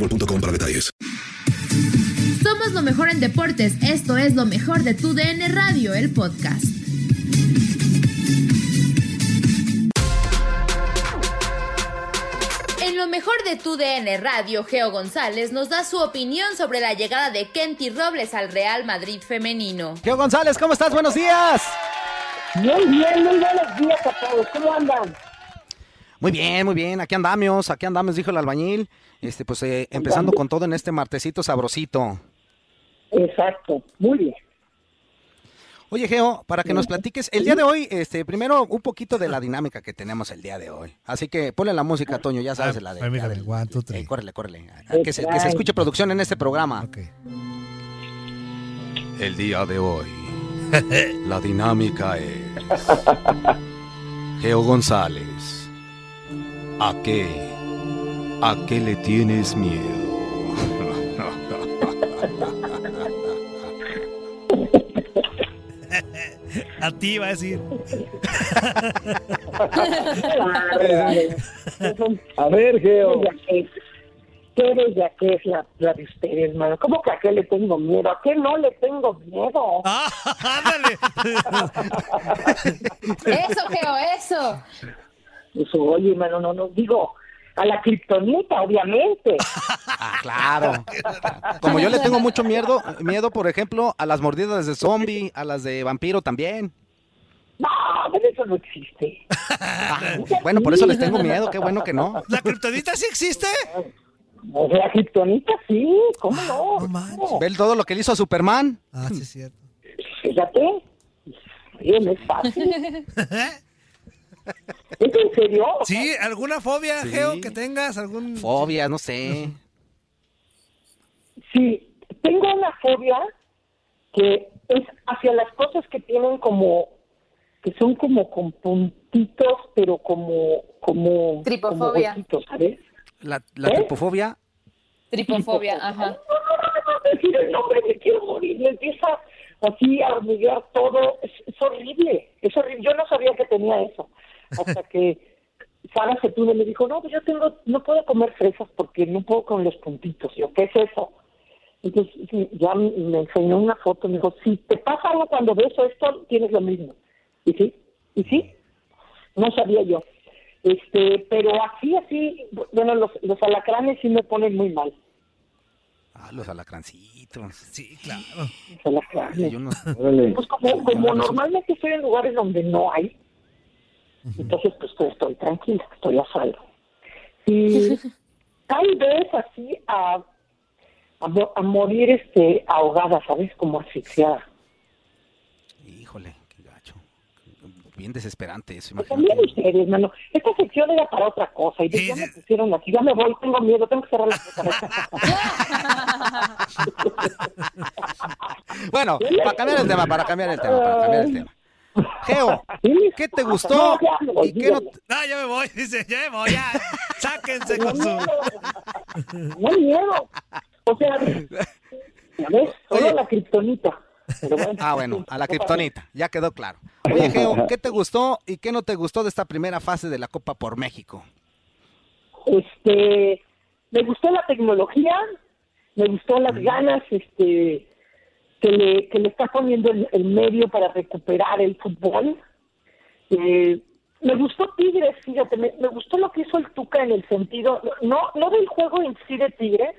boostmobile.com para detalles. Somos lo mejor en deportes. Esto es lo mejor de tu DN Radio, el podcast. En lo mejor de tu DN Radio, Geo González nos da su opinión sobre la llegada de Kenty Robles al Real Madrid femenino. Geo González, ¿cómo estás? Buenos días. Muy bien, muy buenos días a todos. ¿Cómo andan? Muy bien, muy bien. Aquí andamos, aquí andamos, dijo el albañil. Este, pues eh, empezando con todo en este martesito sabrosito. Exacto, muy bien. Oye, Geo, para que nos platiques, el día de hoy, este, primero un poquito de la dinámica que tenemos el día de hoy. Así que ponle la música, Toño, ya sabes, la de... la del- Eh, córrele, córrele. Que se, que se escuche producción en este programa. El día de hoy, la dinámica es... Geo González, ¿a qué? ¿A qué le tienes miedo? A ti iba a decir. A ver, Geo. ¿Qué bella que es la, la de ustedes, hermano? ¿Cómo que a qué le tengo miedo? ¿A qué no le tengo miedo? Eso, Geo, eso. Pues, oye, hermano, no nos digo a la kriptonita, obviamente. Ah, claro. Como yo le tengo mucho miedo, miedo, por ejemplo, a las mordidas de zombie, a las de vampiro también. No, pero eso no existe. Bueno, por eso les tengo miedo, qué bueno que no. ¿La kriptonita sí existe? La kriptonita sí, ¿cómo no? ¿Ven todo lo que le hizo a Superman? Ah, sí, es cierto. Fíjate. Bien, es fácil. ¿Es en serio? ¿Sí? ¿Alguna fobia, Sí. Geo, que tengas? ¿Algún... Fobia, no sé. Sí, tengo una fobia que es hacia las cosas que tienen como, que son como con puntitos, pero como, como, Tripofobia. como ¿sabes? La, la ¿Eh? tripofobia. Tripofobia, ajá. decir el nombre, me quiero morir, me empieza así a hormiguear todo, es, es horrible, es horrible, yo no sabía que tenía eso, hasta que Sara Sepúlveda me dijo, no, pues yo tengo, no puedo comer fresas porque no puedo con los puntitos, yo, ¿qué es eso? Entonces ya me enseñó una foto, me dijo, si te pasa algo cuando ves esto, tienes lo mismo, y sí, y sí, no sabía yo, este, pero así, así, bueno, los, los alacranes sí me ponen muy mal. Ah, los alacrancitos. Sí, claro. Los alacranes. Yo no- Pues como, como normalmente estoy en lugares donde no hay, entonces pues, pues, estoy tranquila, estoy a salvo. Y tal vez así a, a, morir este ahogada, ¿sabes? Como asfixiada. Híjole, qué gacho. Bien desesperante eso, pues También ustedes, hermano. Esta sección era para otra cosa. Y ya me pusieron aquí, ya me voy, tengo miedo, tengo que cerrar la puerta. bueno, para cambiar el tema, para cambiar el tema, para cambiar el tema. Geo, ¿qué te gustó? No, ¿Y qué no, no, ya me voy, dice, ya me voy, ya. Sáquense con su. No miedo. O sea, ¿ves? Solo la kriptonita. Ah, bueno, a la kriptonita, ya quedó claro. Oye, Geo, ¿qué te gustó y qué no te gustó de esta primera fase de la Copa por México? Este, me gustó la tecnología, me gustó las ganas, este, que le, que le está poniendo el, medio para recuperar el fútbol. Eh, me gustó Tigres, fíjate, me, gustó lo que hizo el Tuca en el sentido, no no del juego en sí de Tigres,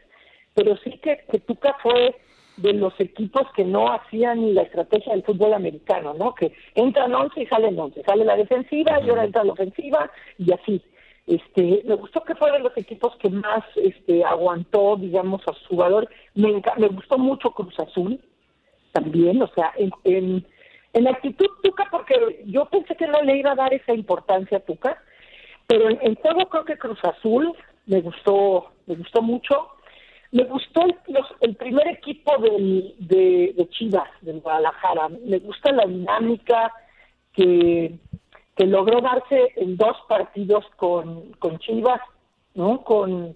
pero sí que, que Tuca fue de los equipos que no hacían la estrategia del fútbol americano, ¿no? Que entran 11 y salen 11, sale la defensiva y ahora entra la ofensiva y así. Este, me gustó que fue de los equipos que más este, aguantó, digamos, a su valor. Me, me gustó mucho Cruz Azul, también, o sea, en, en, en actitud Tuca, porque yo pensé que no le iba a dar esa importancia a Tuca, pero en, todo creo que Cruz Azul me gustó, me gustó mucho. Me gustó el, el primer equipo del, de, de Chivas, del Guadalajara. Me gusta la dinámica que, que logró darse en dos partidos con, con Chivas, ¿no? Con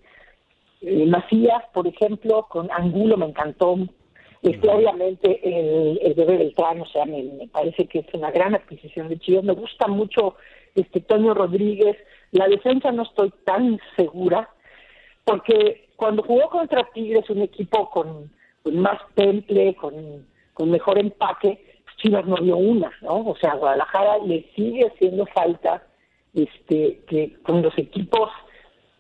eh, Macías, por ejemplo, con Angulo me encantó este, obviamente el, el bebé Beltrán, o sea, me, parece que es una gran adquisición de Chivas. Me gusta mucho este Toño Rodríguez. La defensa no estoy tan segura, porque cuando jugó contra Tigres, un equipo con, más temple, con, con mejor empaque, Chivas no dio una, ¿no? O sea, Guadalajara le sigue haciendo falta este que con los equipos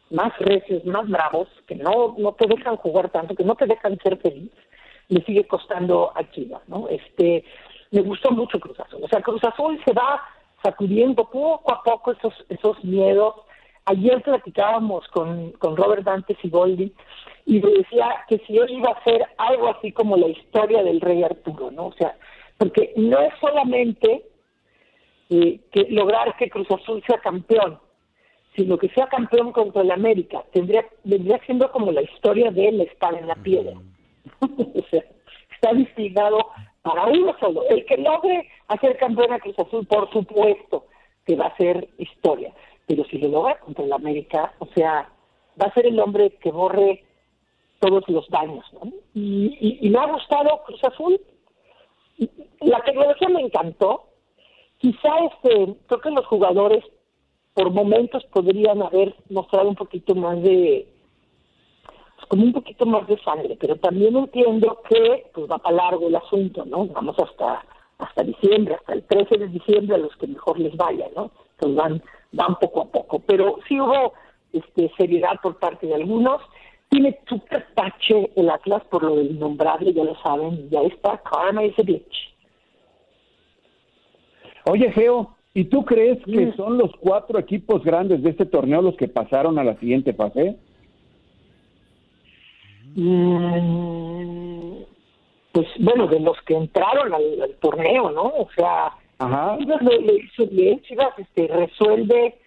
más recios, más bravos, que no, no te dejan jugar tanto, que no te dejan ser feliz, le sigue costando a Chivas, ¿no? Este, me gustó mucho Cruz Azul. O sea, Cruz Azul se va sacudiendo poco a poco esos, esos miedos. Ayer platicábamos con, con Robert Dante Sigoldi y le decía que si él iba a hacer algo así como la historia del rey Arturo, ¿no? O sea, porque no es solamente eh, que lograr que Cruz Azul sea campeón, sino que sea campeón contra el América. Tendría, vendría siendo como la historia de él estar en la piedra está destinado para uno solo. El que logre hacer campeón a Cruz Azul, por supuesto, que va a ser historia. Pero si lo logra contra el América, o sea, va a ser el hombre que borre todos los daños. Y, y, me ha gustado Cruz Azul. La tecnología me encantó. Quizá este, creo que los jugadores por momentos podrían haber mostrado un poquito más de como un poquito más de sangre, pero también entiendo que pues va para largo el asunto, ¿no? Vamos hasta hasta diciembre, hasta el 13 de diciembre a los que mejor les vaya, ¿no? Entonces van, van poco a poco, pero sí hubo este, seriedad por parte de algunos. Tiene super tache el Atlas por lo del innombrable, ya lo saben, ya está, karma a bitch. Oye, Geo, ¿y tú crees que son los cuatro equipos grandes de este torneo los que pasaron a la siguiente fase? Mm, pues bueno, de los que entraron al, torneo, ¿no? O sea, Chivas le, hizo bien, Chivas este, resuelve,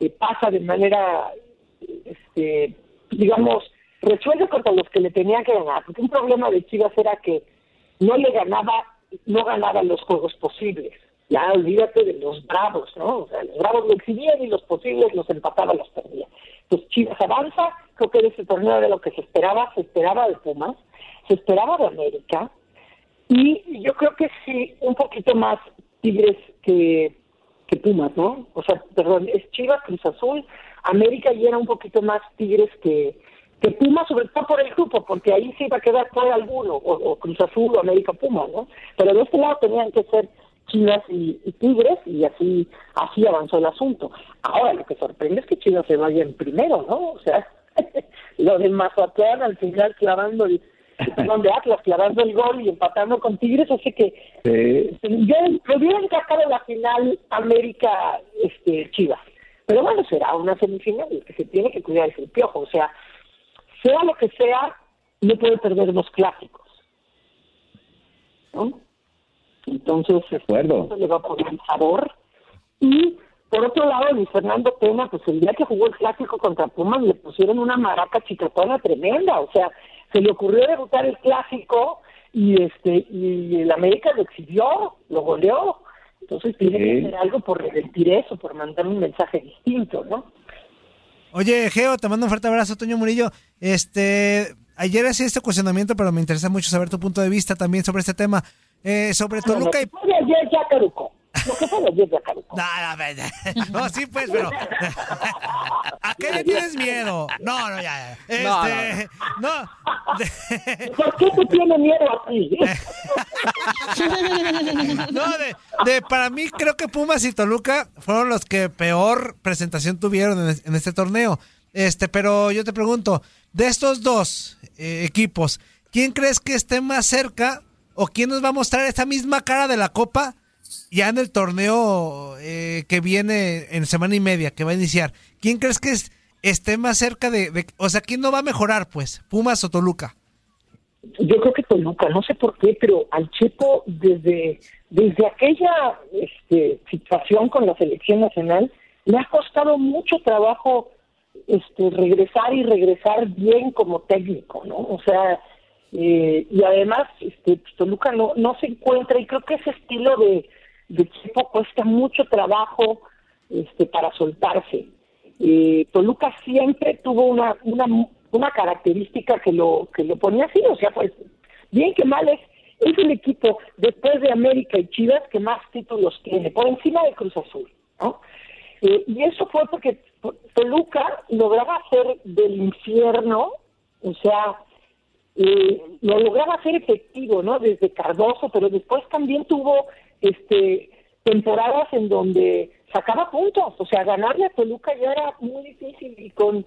eh, pasa de manera, este, digamos, resuelve contra los que le tenían que ganar, porque un problema de Chivas era que no le ganaba, no ganaba los juegos posibles. Ya olvídate de los bravos, ¿no? O sea, los bravos lo exhibían y los posibles los empataba, los perdía. Entonces Chivas avanza, creo que ese torneo de lo que se esperaba, se esperaba de Pumas, se esperaba de América, y yo creo que sí, un poquito más Tigres que, que Pumas, ¿no? O sea, perdón, es Chivas, Cruz Azul, América y era un poquito más Tigres que, que Pumas, sobre todo por el grupo, porque ahí sí iba a quedar por alguno, o, o Cruz Azul o América Pumas, ¿no? Pero de este lado tenían que ser Chivas y, Tigres y así así avanzó el asunto. Ahora lo que sorprende es que Chivas se vaya en primero, ¿no? O sea, lo de Mazatlán al final clavando el donde Atlas clavando el gol y empatando con Tigres, así que eh, yo me hubiera encajado la final América este Chivas. Pero bueno, será una semifinal, el que se tiene que cuidar es el piojo, o sea, sea lo que sea, no puede perder los clásicos. ¿no? Entonces, acuerdo. eso le va a poner sabor. Y por otro lado, Luis Fernando Pena, pues el día que jugó el clásico contra Pumas le pusieron una maraca chicatona tremenda. O sea, se le ocurrió debutar el clásico y este y el América lo exhibió, lo goleó. Entonces tiene que hacer algo por revertir eso, por mandar un mensaje distinto, ¿no? Oye, Geo, te mando un fuerte abrazo, Toño Murillo. Este, ayer hacía este cuestionamiento, pero me interesa mucho saber tu punto de vista también sobre este tema. Eh, sobre Toluca y... Lo que fue ya caducó. No, no, no, sí, pues, pero. ¿A qué le tienes miedo? No, no, ya, ya. Este. No. ¿Por qué tú tienes miedo a ti? No, de, de, para mí creo que Pumas y Toluca fueron los que peor presentación tuvieron en, en este torneo. Este, pero yo te pregunto, de estos dos eh, equipos, ¿quién crees que esté más cerca o quién nos va a mostrar esta misma cara de la Copa ya en el torneo eh, que viene en semana y media, que va a iniciar? ¿Quién crees que es, esté más cerca de, de, o sea, quién no va a mejorar, pues, Pumas o Toluca? Yo creo que Toluca, no sé por qué, pero al Chepo desde desde aquella este, situación con la selección nacional le ha costado mucho trabajo este, regresar y regresar bien como técnico, ¿no? O sea, eh, y además este, pues, Toluca no, no se encuentra y creo que ese estilo de, equipo cuesta mucho trabajo este, para soltarse. Eh, Toluca siempre tuvo una, una, una característica que lo, que lo ponía así, o sea, pues bien que mal es, es el equipo después de América y Chivas que más títulos tiene, por encima de Cruz Azul, ¿no? Eh, y eso fue porque Toluca lograba hacer del infierno, o sea, lo lograba hacer efectivo, ¿no? Desde Cardoso, pero después también tuvo este temporadas en donde sacaba puntos, o sea, ganarle a Toluca ya era muy difícil y con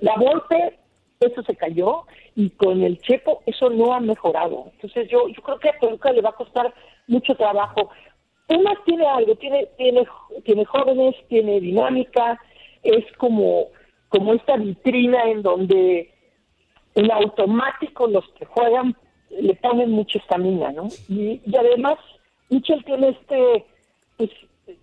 la Volpe eso se cayó y con el Chepo eso no ha mejorado. Entonces yo yo creo que a Toluca le va a costar mucho trabajo. Pumas tiene algo, tiene tiene tiene jóvenes, tiene dinámica, es como como esta vitrina en donde en automático los que juegan le ponen mucha estamina, ¿no? Y, además Michel tiene este pues,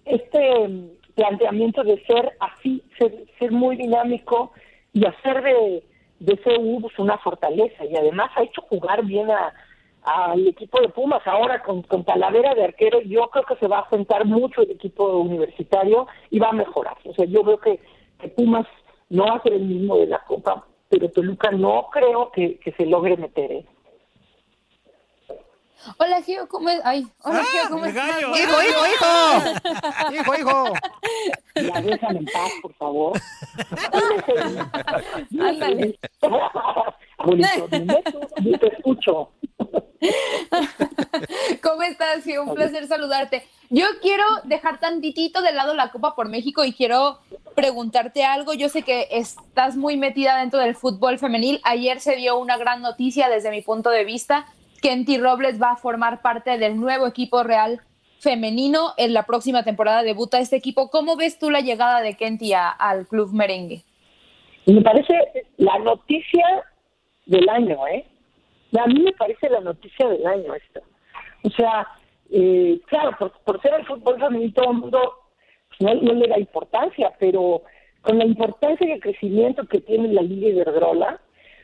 este planteamiento de ser así, ser, ser muy dinámico y hacer de, de CU pues, una fortaleza. Y además ha hecho jugar bien al equipo de Pumas. Ahora con, con de arquero yo creo que se va a sentar mucho el equipo universitario y va a mejorar. O sea yo veo que, que Pumas no va a ser el mismo de la Copa pero Toluca no creo que, que se logre meter ¿eh? Hola, Gio, ¿cómo es? Ay, hola, Ah, Gio, ¿cómo estás? gallo. ¡Hijo, hijo, hijo! ¡Hijo, hijo! Ya déjame en paz, por favor. Ándale. Yo te escucho. ¿Cómo estás, Gio? Un placer saludarte. Yo quiero dejar tantitito de lado la Copa por México y quiero preguntarte algo. Yo sé que estás muy metida dentro del fútbol femenil. Ayer se dio una gran noticia desde mi punto de vista. Kenty Robles va a formar parte del nuevo equipo real femenino. En la próxima temporada debuta este equipo. ¿Cómo ves tú la llegada de Kenty a- al club merengue? Me parece la noticia del año, ¿eh? A mí me parece la noticia del año esto. O sea, eh, claro, por, ser el fútbol femenino todo el mundo no, no le da importancia, pero con la importancia y el crecimiento que tiene la Liga Iberdrola,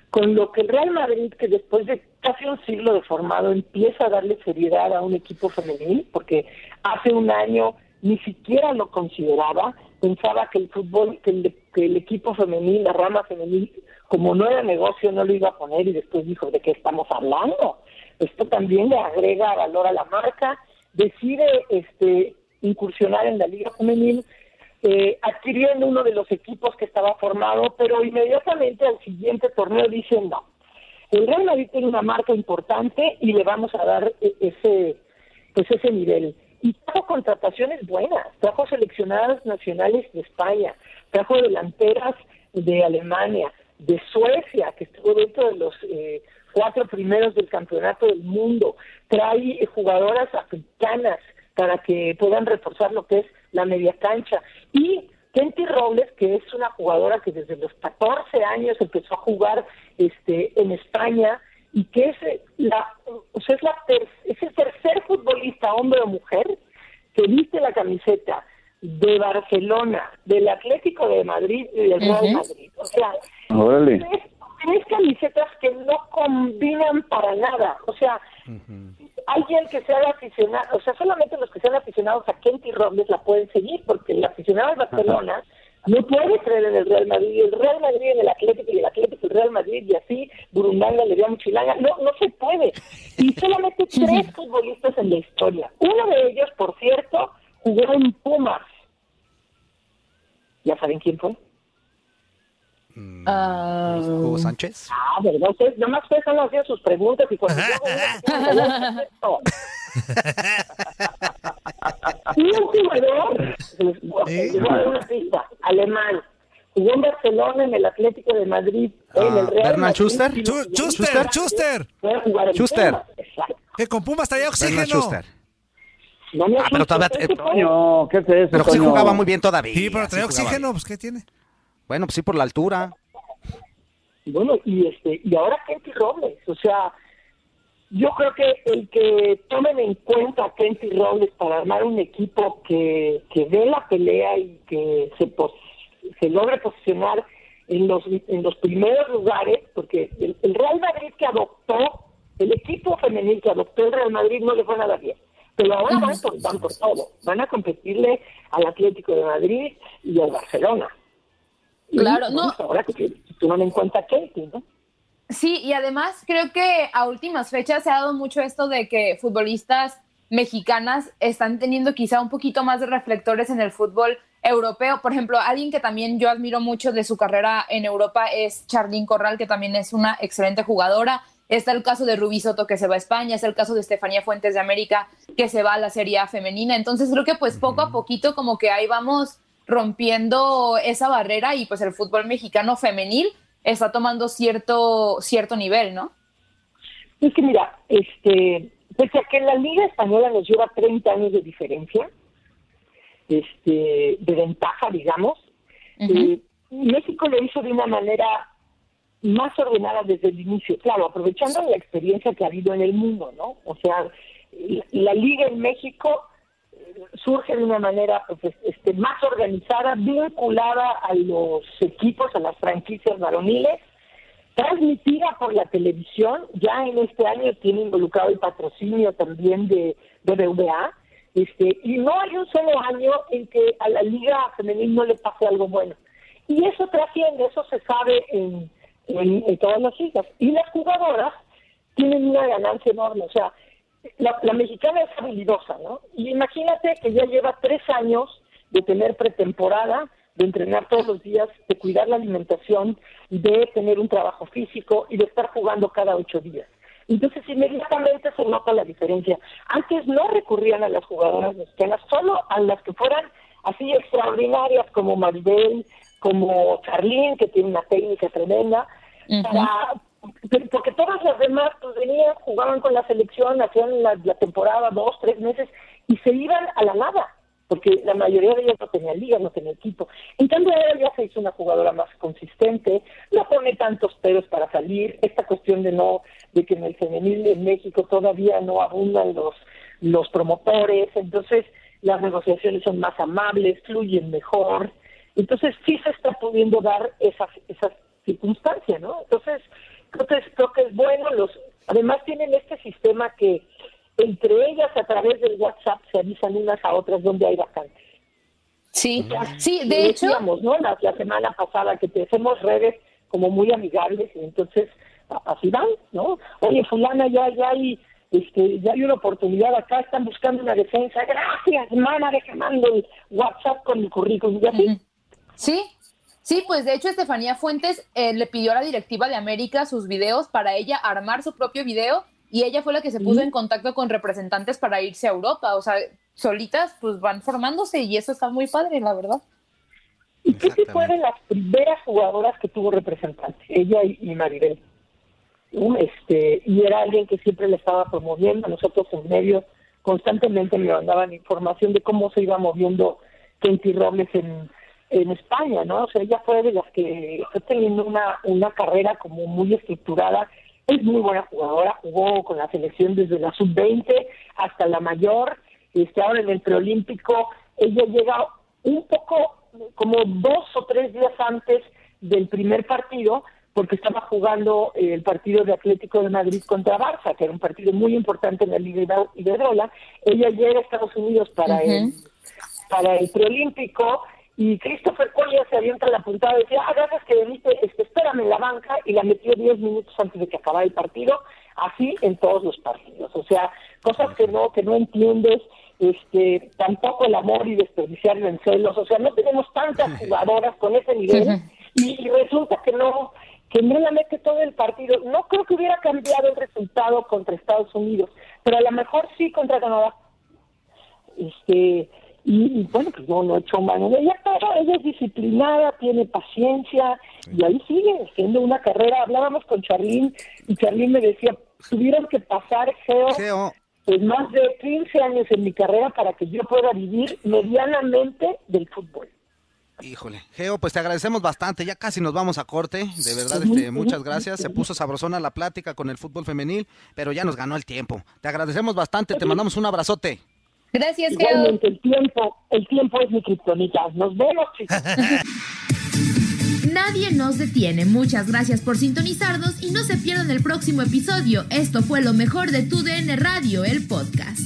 con lo que el Real Madrid, que después de casi un siglo de formado, empieza a darle seriedad a un equipo femenil, porque hace un año ni siquiera lo consideraba, pensaba que el fútbol, que el, que el equipo femenil, la rama femenil, como no era negocio, no lo iba a poner y después dijo, ¿de qué estamos hablando? Esto también le agrega valor a la marca, decide este incursionar en la liga femenil, eh, adquiriendo uno de los equipos que estaba formado, pero inmediatamente al siguiente torneo dicen no. El Real Madrid tiene una marca importante y le vamos a dar e- ese pues ese nivel. Y trajo contrataciones buenas, trajo seleccionadas nacionales de España, trajo delanteras de Alemania, de Suecia, que estuvo dentro de los eh, cuatro primeros del campeonato del mundo, trae jugadoras africanas para que puedan reforzar lo que es la media cancha y Kenty Robles, que es una jugadora que desde los 14 años empezó a jugar este, en España y que es, la, o sea, es, la es el tercer futbolista, hombre o mujer, que viste la camiseta de Barcelona, del Atlético de Madrid y del Real Madrid. O sea, tres, camisetas que no combinan para nada. O sea, alguien que sea aficionado, o sea, solamente los que sean aficionados a Kenty Robles la pueden seguir, porque el aficionado de Barcelona no puede creer en el Real Madrid, y el Real Madrid en el Atlético, y el Atlético el Real Madrid, y así Burundanga le dio a Muchilanga. No, no se puede. Y solamente tres futbolistas en la historia. Uno de ellos, por cierto, jugó en Pumas. ¿Ya saben quién fue? Uh, Hugo Sánchez. Ah, ¿verdad? Ustedes nomás están haciendo sus preguntas y cuando yo un jugador, ¿Sí? una pista, alemán, jugó en Barcelona, en el Atlético de Madrid, en el Real Bernard Madrid, Schuster. Schuster, Schuster. Schuster. Que con Pumas traía oxígeno. Schuster. No me Ah, pero todavía- ¿qué eh, fue? Toño, ¿qué es eso, Pero sí jugaba muy bien todavía. Sí, pero traía oxígeno, pues ¿qué tiene? Bueno, pues sí, por la altura. Bueno, y este y ahora Kenty Robles, o sea, yo creo que el que tomen en cuenta a Kenty Robles para armar un equipo que, que dé la pelea y que se pos- se logre posicionar en los en los primeros lugares, porque el, el Real Madrid que adoptó, el equipo femenil que adoptó el Real Madrid no le fue nada bien. Pero ahora van por, van por todo, van a competirle al Atlético de Madrid y al Barcelona. Claro, no. Ahora que que toman en cuenta Kenty, ¿no? Sí, y además creo que a últimas fechas se ha dado mucho esto de que futbolistas mexicanas están teniendo quizá un poquito más de reflectores en el fútbol europeo. Por ejemplo, alguien que también yo admiro mucho de su carrera en Europa es Charlín Corral, que también es una excelente jugadora. Está el caso de Rubí Soto que se va a España, está el caso de Estefanía Fuentes de América que se va a la Serie A femenina. Entonces creo que pues poco a poquito como que ahí vamos rompiendo esa barrera y pues el fútbol mexicano femenil está tomando cierto, cierto nivel, ¿no? Es que mira, este, pese a que la Liga Española nos lleva 30 años de diferencia, este, de ventaja, digamos, eh, México lo hizo de una manera más ordenada desde el inicio, claro, aprovechando la experiencia que ha habido en el mundo, ¿no? O sea, la, la Liga en México surge de una manera pues, este, más organizada, vinculada a los equipos, a las franquicias varoniles, transmitida por la televisión, ya en este año tiene involucrado el patrocinio también de BBVA, este, y no hay un solo año en que a la liga femenil no le pase algo bueno. Y eso trasciende, eso se sabe en, en, en todas las ligas. Y las jugadoras tienen una ganancia enorme, o sea, la, la mexicana es habilidosa, ¿no? Y imagínate que ya lleva tres años de tener pretemporada, de entrenar todos los días, de cuidar la alimentación, de tener un trabajo físico y de estar jugando cada ocho días. Entonces, inmediatamente se nota la diferencia. Antes no recurrían a las jugadoras mexicanas, solo a las que fueran así extraordinarias como Maribel, como Charlene, que tiene una técnica tremenda, para porque todas las demás pues venían, jugaban con la selección, hacían la, temporada dos, tres meses y se iban a la nada, porque la mayoría de ellas no tenía liga, no tenía equipo. En cambio ella ya se hizo una jugadora más consistente, no pone tantos peros para salir, esta cuestión de no, de que en el femenil en México todavía no abundan los, los promotores, entonces las negociaciones son más amables, fluyen mejor, entonces sí se está pudiendo dar esas, esas circunstancias, ¿no? Entonces, creo que, es, creo que es bueno. Los, además tienen este sistema que entre ellas a través del WhatsApp se avisan unas a otras donde hay vacantes. Sí, O sea, sí, de hecho. Decíamos, ¿no? La, la semana pasada que te hacemos redes como muy amigables y entonces así van, ¿no? Oye, fulana, ya, ya hay, este, ya hay una oportunidad acá, están buscando una defensa. Gracias, mana, mando el WhatsApp con el currículum y así. Sí, sí, pues de hecho Estefanía Fuentes eh, le pidió a la directiva de América sus videos para ella armar su propio video y ella fue la que se puso en contacto con representantes para irse a Europa. O sea, solitas pues van formándose y eso está muy padre, la verdad. Y Kitty fue de las primeras jugadoras que tuvo representante, ella y, y Maribel. Este, y era alguien que siempre le estaba promoviendo. Nosotros en medio constantemente me mandaban información de cómo se iba moviendo Kenty Robles en, en España, ¿no? O sea, ella fue de las que está teniendo una, una carrera como muy estructurada. Es muy buena jugadora, jugó con la selección desde la sub-20 hasta la mayor. Este, ahora en el preolímpico, ella llega un poco como dos o tres días antes del primer partido, porque estaba jugando el partido de Atlético de Madrid contra Barça, que era un partido muy importante en la Liga Iberdrola. Ella llega a Estados Unidos para el para el preolímpico y Christopher Collier se avienta la puntada y decía, ah, gracias que veniste, este, espérame en la banca y la metió 10 minutos antes de que acabara el partido, así en todos los partidos. O sea, cosas que no, que no entiendes, este, tampoco el amor y desperdiciarlo en celos, o sea, no tenemos tantas jugadoras con ese nivel y, resulta que no, que no la mete todo el partido. No creo que hubiera cambiado el resultado contra Estados Unidos, pero a lo mejor sí contra Canadá. Este, y, bueno, pues no, no he hecho mano. Ella, ella es disciplinada, tiene paciencia y ahí sigue siendo una carrera. Hablábamos con Charlín y Charlín me decía, tuvieron que pasar, Geo, pues más de 15 años en mi carrera para que yo pueda vivir medianamente del fútbol. Híjole, Geo, pues te agradecemos bastante, ya casi nos vamos a corte, de verdad, este, muchas gracias, se puso sabrosona la plática con el fútbol femenil, pero ya nos ganó el tiempo. Te agradecemos bastante, te mandamos un abrazote. Gracias, Igualmente, el tiempo, el tiempo es mi criptonita. Nos vemos, chicos. Nadie nos detiene. Muchas gracias por sintonizarnos y no se pierdan el próximo episodio. Esto fue lo mejor de Tu DN Radio, el podcast.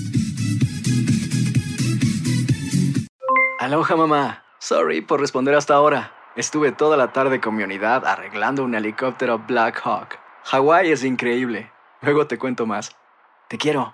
Aloha, mamá. Sorry por responder hasta ahora. Estuve toda la tarde con mi unidad arreglando un helicóptero Black Hawk. Hawái es increíble. Luego te cuento más. Te quiero.